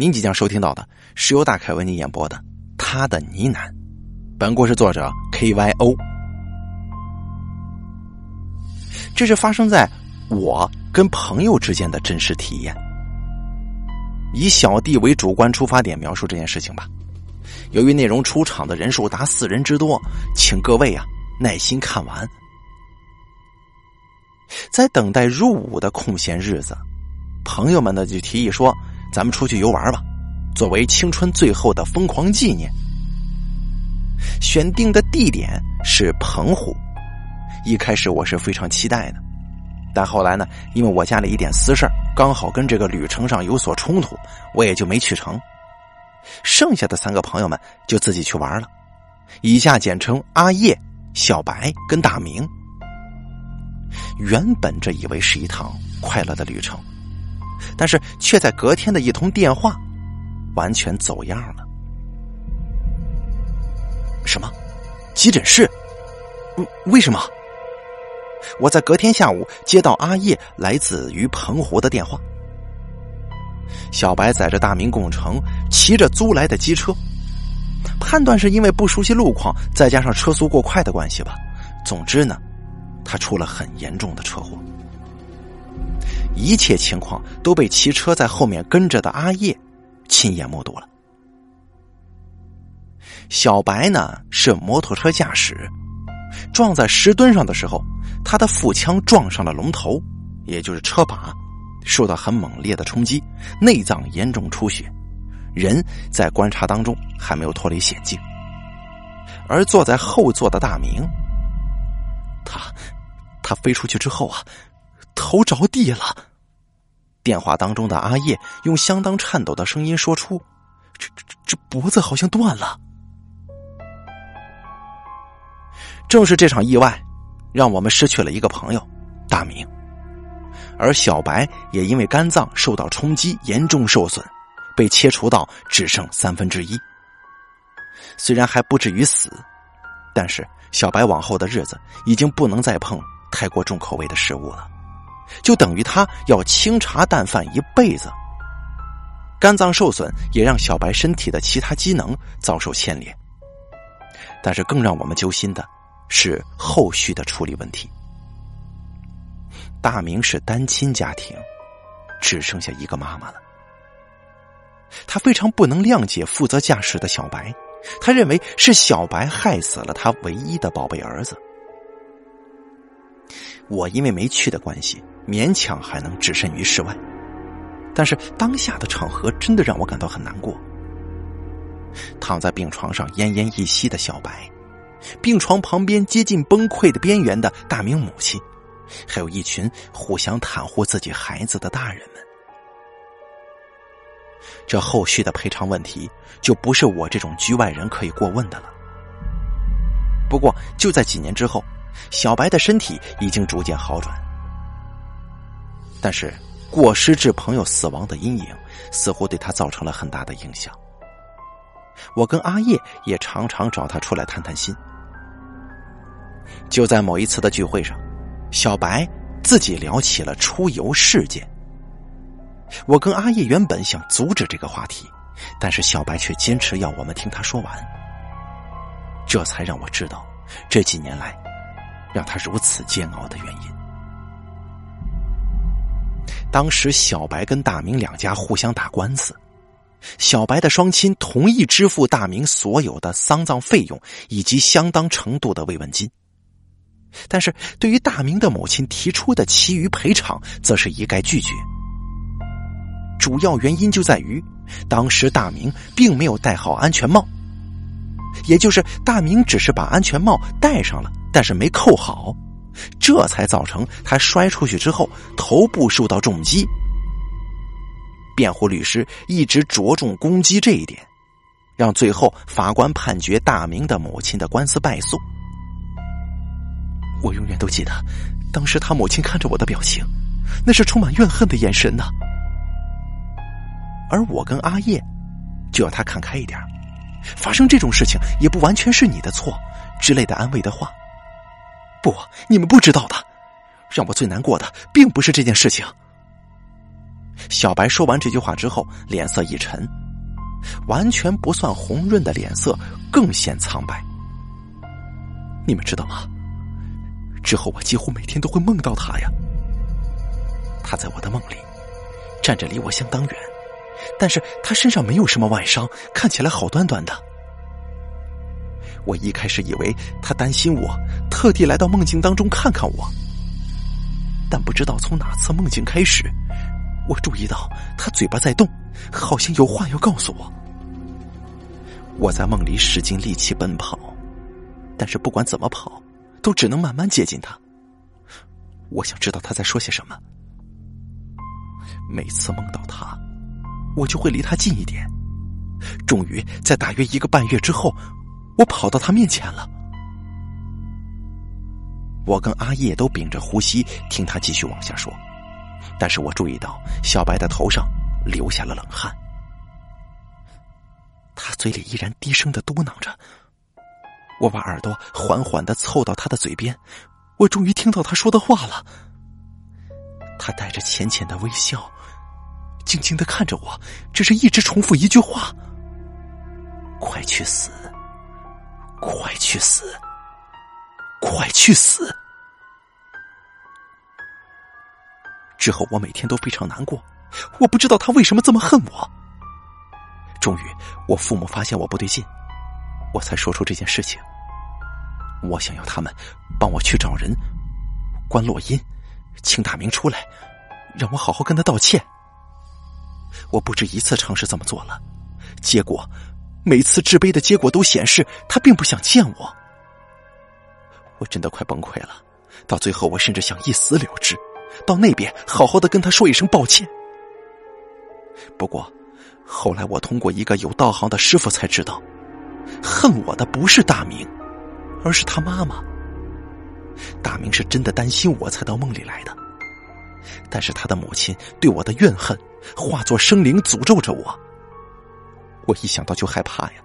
您即将收听到的是由大凯为您演播的《他的呢喃》，本故事作者 K Y O。这是发生在我跟朋友之间的真实体验。以小弟为主观出发点描述这件事情吧。由于内容出场的人数达四人之多，请各位啊耐心看完。在等待入伍的空闲日子，朋友们呢就提议说：“咱们出去游玩吧，作为青春最后的疯狂纪念。”选定的地点是澎湖。一开始我是非常期待的，但后来呢，因为我家里一点私事刚好跟这个旅程上有所冲突，我也就没去成。剩下的三个朋友们就自己去玩了，以下简称阿叶、小白跟大明。原本这以为是一趟快乐的旅程，但是却在隔天的一通电话，完全走样了。什么？急诊室？为为什么？我在隔天下午接到阿叶来自于澎湖的电话。小白载着大明共乘，骑着租来的机车，判断是因为不熟悉路况，再加上车速过快的关系吧。总之呢。他出了很严重的车祸，一切情况都被骑车在后面跟着的阿叶亲眼目睹了。小白呢是摩托车驾驶，撞在石墩上的时候，他的腹腔撞上了龙头，也就是车把，受到很猛烈的冲击，内脏严重出血，人在观察当中还没有脱离险境。而坐在后座的大明。他，他飞出去之后啊，头着地了。电话当中的阿叶用相当颤抖的声音说出：“这、这、这脖子好像断了。”正是这场意外，让我们失去了一个朋友大明，而小白也因为肝脏受到冲击，严重受损，被切除到只剩三分之一。虽然还不至于死，但是。小白往后的日子已经不能再碰太过重口味的食物了，就等于他要清茶淡饭一辈子。肝脏受损也让小白身体的其他机能遭受牵连。但是更让我们揪心的是后续的处理问题。大明是单亲家庭，只剩下一个妈妈了。他非常不能谅解负责驾驶的小白。他认为是小白害死了他唯一的宝贝儿子。我因为没去的关系，勉强还能置身于世外。但是当下的场合真的让我感到很难过。躺在病床上奄奄一息的小白，病床旁边接近崩溃的边缘的大明母亲，还有一群互相袒护自己孩子的大人们。这后续的赔偿问题就不是我这种局外人可以过问的了。不过就在几年之后，小白的身体已经逐渐好转，但是过失致朋友死亡的阴影似乎对他造成了很大的影响。我跟阿叶也常常找他出来谈谈心。就在某一次的聚会上，小白自己聊起了出游事件。我跟阿叶原本想阻止这个话题，但是小白却坚持要我们听他说完。这才让我知道这几年来让他如此煎熬的原因。当时小白跟大明两家互相打官司，小白的双亲同意支付大明所有的丧葬费用以及相当程度的慰问金，但是对于大明的母亲提出的其余赔偿，则是一概拒绝。主要原因就在于，当时大明并没有戴好安全帽，也就是大明只是把安全帽戴上了，但是没扣好，这才造成他摔出去之后头部受到重击。辩护律师一直着重攻击这一点，让最后法官判决大明的母亲的官司败诉。我永远都记得，当时他母亲看着我的表情，那是充满怨恨的眼神呢。而我跟阿叶，就要他看开一点，发生这种事情也不完全是你的错之类的安慰的话。不，你们不知道的，让我最难过的并不是这件事情。小白说完这句话之后，脸色一沉，完全不算红润的脸色更显苍白。你们知道吗？之后我几乎每天都会梦到他呀。他在我的梦里站着，离我相当远，但是他身上没有什么外伤，看起来好端端的。我一开始以为他担心我，特地来到梦境当中看看我，但不知道从哪次梦境开始。我注意到他嘴巴在动，好像有话要告诉我。我在梦里使尽力气奔跑，但是不管怎么跑，都只能慢慢接近他。我想知道他在说些什么。每次梦到他，我就会离他近一点。终于在大约一个半月之后，我跑到他面前了。我跟阿叶都屏着呼吸，听他继续往下说。但是我注意到小白的头上流下了冷汗，他嘴里依然低声的嘟囔着。我把耳朵缓缓的凑到他的嘴边，我终于听到他说的话了。他带着浅浅的微笑，静静的看着我，只是一直重复一句话：“快去死，快去死，快去死。”之后我每天都非常难过，我不知道他为什么这么恨我。终于，我父母发现我不对劲，我才说出这件事情。我想要他们帮我去找人，关洛音，请大明出来，让我好好跟他道歉。我不止一次尝试这么做了，结果每次制杯的结果都显示他并不想见我。我真的快崩溃了，到最后我甚至想一死了之。到那边好好的跟他说一声抱歉。不过，后来我通过一个有道行的师傅才知道，恨我的不是大明，而是他妈妈。大明是真的担心我才到梦里来的，但是他的母亲对我的怨恨化作生灵诅咒着我。我一想到就害怕呀，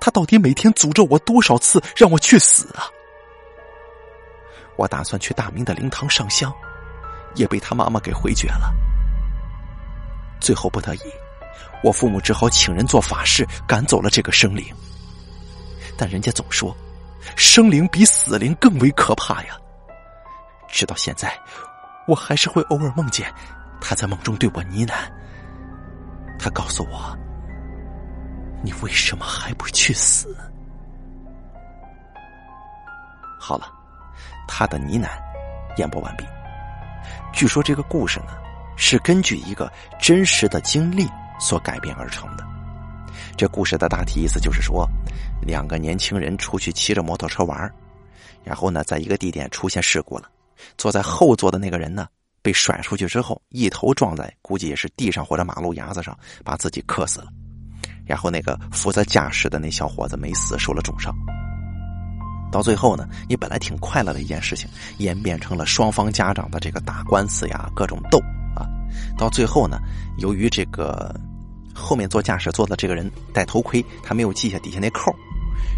他到底每天诅咒我多少次，让我去死啊？我打算去大明的灵堂上香。也被他妈妈给回绝了。最后不得已，我父母只好请人做法事赶走了这个生灵。但人家总说，生灵比死灵更为可怕呀。直到现在，我还是会偶尔梦见他在梦中对我呢喃。他告诉我：“你为什么还不去死？”好了，他的呢喃演播完毕。据说这个故事呢，是根据一个真实的经历所改编而成的。这故事的大体意思就是说，两个年轻人出去骑着摩托车玩然后呢，在一个地点出现事故了。坐在后座的那个人呢，被甩出去之后，一头撞在估计也是地上或者马路牙子上，把自己磕死了。然后那个负责驾驶的那小伙子没死，受了重伤。到最后呢，你本来挺快乐的一件事情，演变成了双方家长的这个打官司呀，各种斗啊。到最后呢，由于这个后面坐驾驶座的这个人戴头盔，他没有系下底下那扣，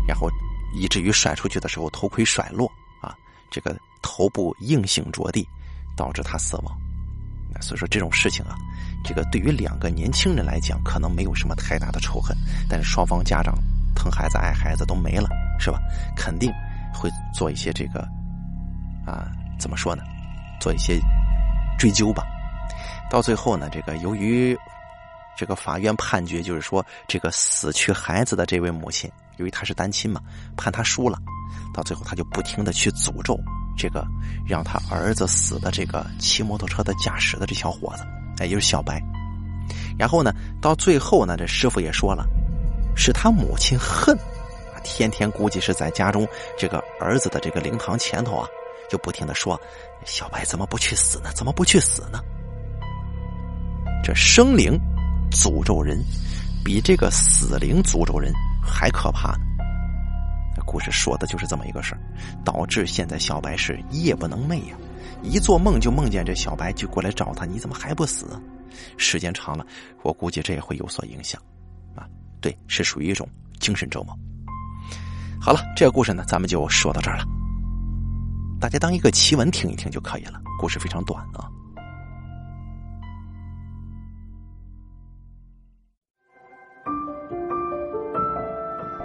然后以至于甩出去的时候头盔甩落啊，这个头部硬性着地，导致他死亡。所以说这种事情啊，这个对于两个年轻人来讲，可能没有什么太大的仇恨，但是双方家长疼孩子爱孩子都没了。是吧？肯定会做一些这个啊，怎么说呢？做一些追究吧。到最后呢，这个由于这个法院判决，就是说这个死去孩子的这位母亲，由于她是单亲嘛，判她输了。到最后，他就不停的去诅咒这个让他儿子死的这个骑摩托车的驾驶的这小伙子，哎，也就是小白。然后呢，到最后呢，这师傅也说了，是他母亲恨。天天估计是在家中这个儿子的这个灵堂前头啊，就不停的说：“小白怎么不去死呢？怎么不去死呢？”这生灵诅咒人，比这个死灵诅咒人还可怕呢。故事说的就是这么一个事儿，导致现在小白是夜不能寐呀，一做梦就梦见这小白就过来找他，你怎么还不死？时间长了，我估计这也会有所影响啊。对，是属于一种精神折磨。好了，这个故事呢，咱们就说到这儿了。大家当一个奇闻听一听就可以了，故事非常短啊。